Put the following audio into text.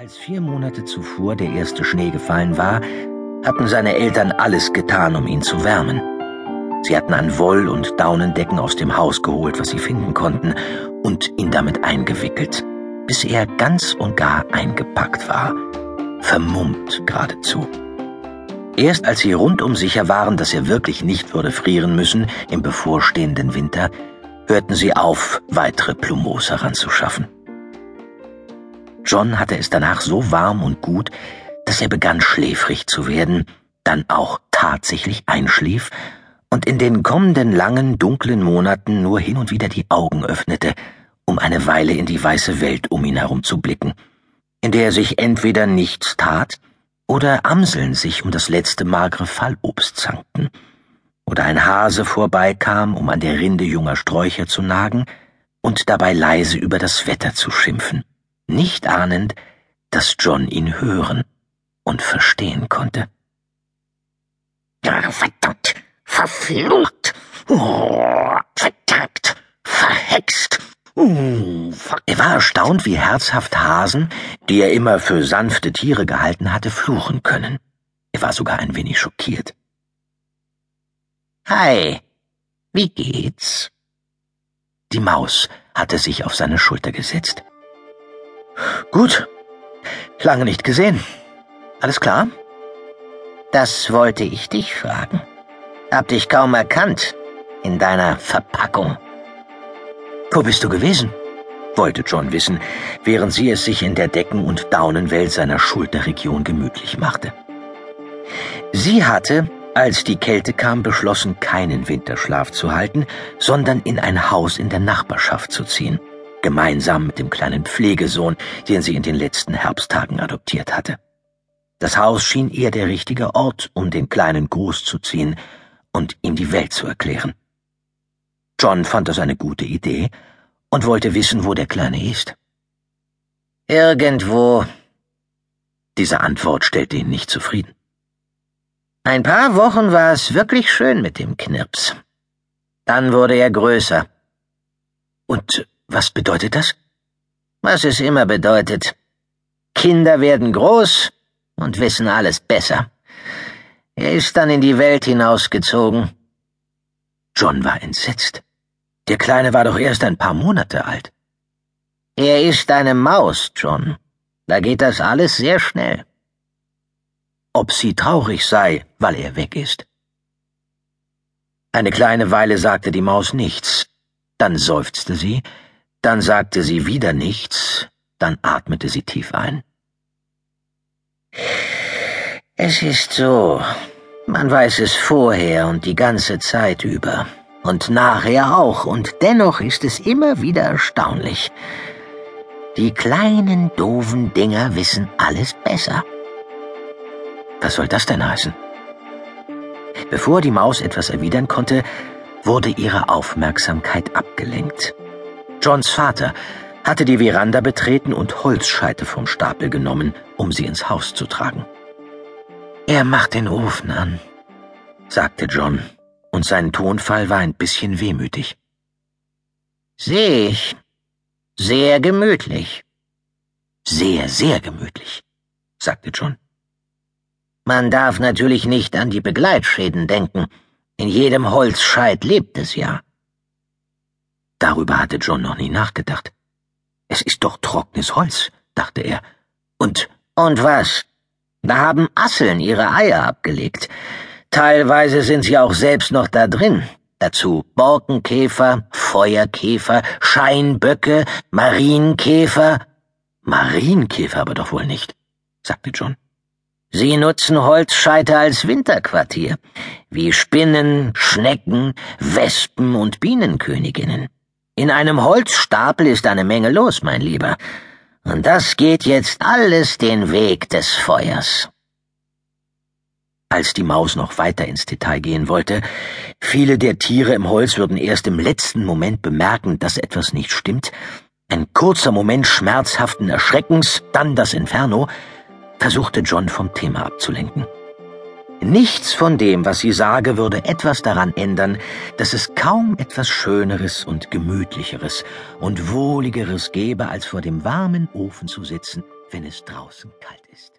Als vier Monate zuvor der erste Schnee gefallen war, hatten seine Eltern alles getan, um ihn zu wärmen. Sie hatten an Woll- und Daunendecken aus dem Haus geholt, was sie finden konnten, und ihn damit eingewickelt, bis er ganz und gar eingepackt war, vermummt geradezu. Erst als sie rundum sicher waren, dass er wirklich nicht würde frieren müssen im bevorstehenden Winter, hörten sie auf, weitere Plumos heranzuschaffen. John hatte es danach so warm und gut, dass er begann schläfrig zu werden, dann auch tatsächlich einschlief und in den kommenden langen, dunklen Monaten nur hin und wieder die Augen öffnete, um eine Weile in die weiße Welt um ihn herum zu blicken, in der sich entweder nichts tat oder Amseln sich um das letzte magere Fallobst zankten, oder ein Hase vorbeikam, um an der Rinde junger Sträucher zu nagen und dabei leise über das Wetter zu schimpfen nicht ahnend, dass John ihn hören und verstehen konnte. Verdammt, verflucht, oh, vertagt, verhext. Oh, er war erstaunt, wie herzhaft Hasen, die er immer für sanfte Tiere gehalten hatte, fluchen können. Er war sogar ein wenig schockiert. Hi, wie geht's? Die Maus hatte sich auf seine Schulter gesetzt. Gut. Lange nicht gesehen. Alles klar? Das wollte ich dich fragen. Hab dich kaum erkannt in deiner Verpackung. Wo bist du gewesen? wollte John wissen, während sie es sich in der Decken- und Daunenwelt seiner Schulterregion gemütlich machte. Sie hatte, als die Kälte kam, beschlossen, keinen Winterschlaf zu halten, sondern in ein Haus in der Nachbarschaft zu ziehen gemeinsam mit dem kleinen Pflegesohn, den sie in den letzten Herbsttagen adoptiert hatte. Das Haus schien ihr der richtige Ort, um den Kleinen großzuziehen und ihm die Welt zu erklären. John fand das eine gute Idee und wollte wissen, wo der Kleine ist. Irgendwo. Diese Antwort stellte ihn nicht zufrieden. Ein paar Wochen war es wirklich schön mit dem Knirps. Dann wurde er größer. Und was bedeutet das? Was es immer bedeutet. Kinder werden groß und wissen alles besser. Er ist dann in die Welt hinausgezogen. John war entsetzt. Der Kleine war doch erst ein paar Monate alt. Er ist eine Maus, John. Da geht das alles sehr schnell. Ob sie traurig sei, weil er weg ist. Eine kleine Weile sagte die Maus nichts, dann seufzte sie, dann sagte sie wieder nichts, dann atmete sie tief ein. Es ist so, man weiß es vorher und die ganze Zeit über und nachher auch, und dennoch ist es immer wieder erstaunlich. Die kleinen, doofen Dinger wissen alles besser. Was soll das denn heißen? Bevor die Maus etwas erwidern konnte, wurde ihre Aufmerksamkeit abgelenkt. Johns Vater hatte die Veranda betreten und Holzscheite vom Stapel genommen, um sie ins Haus zu tragen. Er macht den Ofen an, sagte John, und sein Tonfall war ein bisschen wehmütig. Seh ich. Sehr gemütlich. Sehr, sehr gemütlich, sagte John. Man darf natürlich nicht an die Begleitschäden denken. In jedem Holzscheit lebt es ja. Darüber hatte John noch nie nachgedacht. Es ist doch trockenes Holz, dachte er. Und. Und was? Da haben Asseln ihre Eier abgelegt. Teilweise sind sie auch selbst noch da drin. Dazu Borkenkäfer, Feuerkäfer, Scheinböcke, Marienkäfer. Marienkäfer aber doch wohl nicht, sagte John. Sie nutzen Holzscheite als Winterquartier, wie Spinnen, Schnecken, Wespen und Bienenköniginnen. In einem Holzstapel ist eine Menge los, mein Lieber. Und das geht jetzt alles den Weg des Feuers. Als die Maus noch weiter ins Detail gehen wollte, viele der Tiere im Holz würden erst im letzten Moment bemerken, dass etwas nicht stimmt, ein kurzer Moment schmerzhaften Erschreckens, dann das Inferno, versuchte John vom Thema abzulenken. Nichts von dem, was sie sage, würde etwas daran ändern, dass es kaum etwas Schöneres und Gemütlicheres und Wohligeres gäbe, als vor dem warmen Ofen zu sitzen wenn es draußen kalt ist.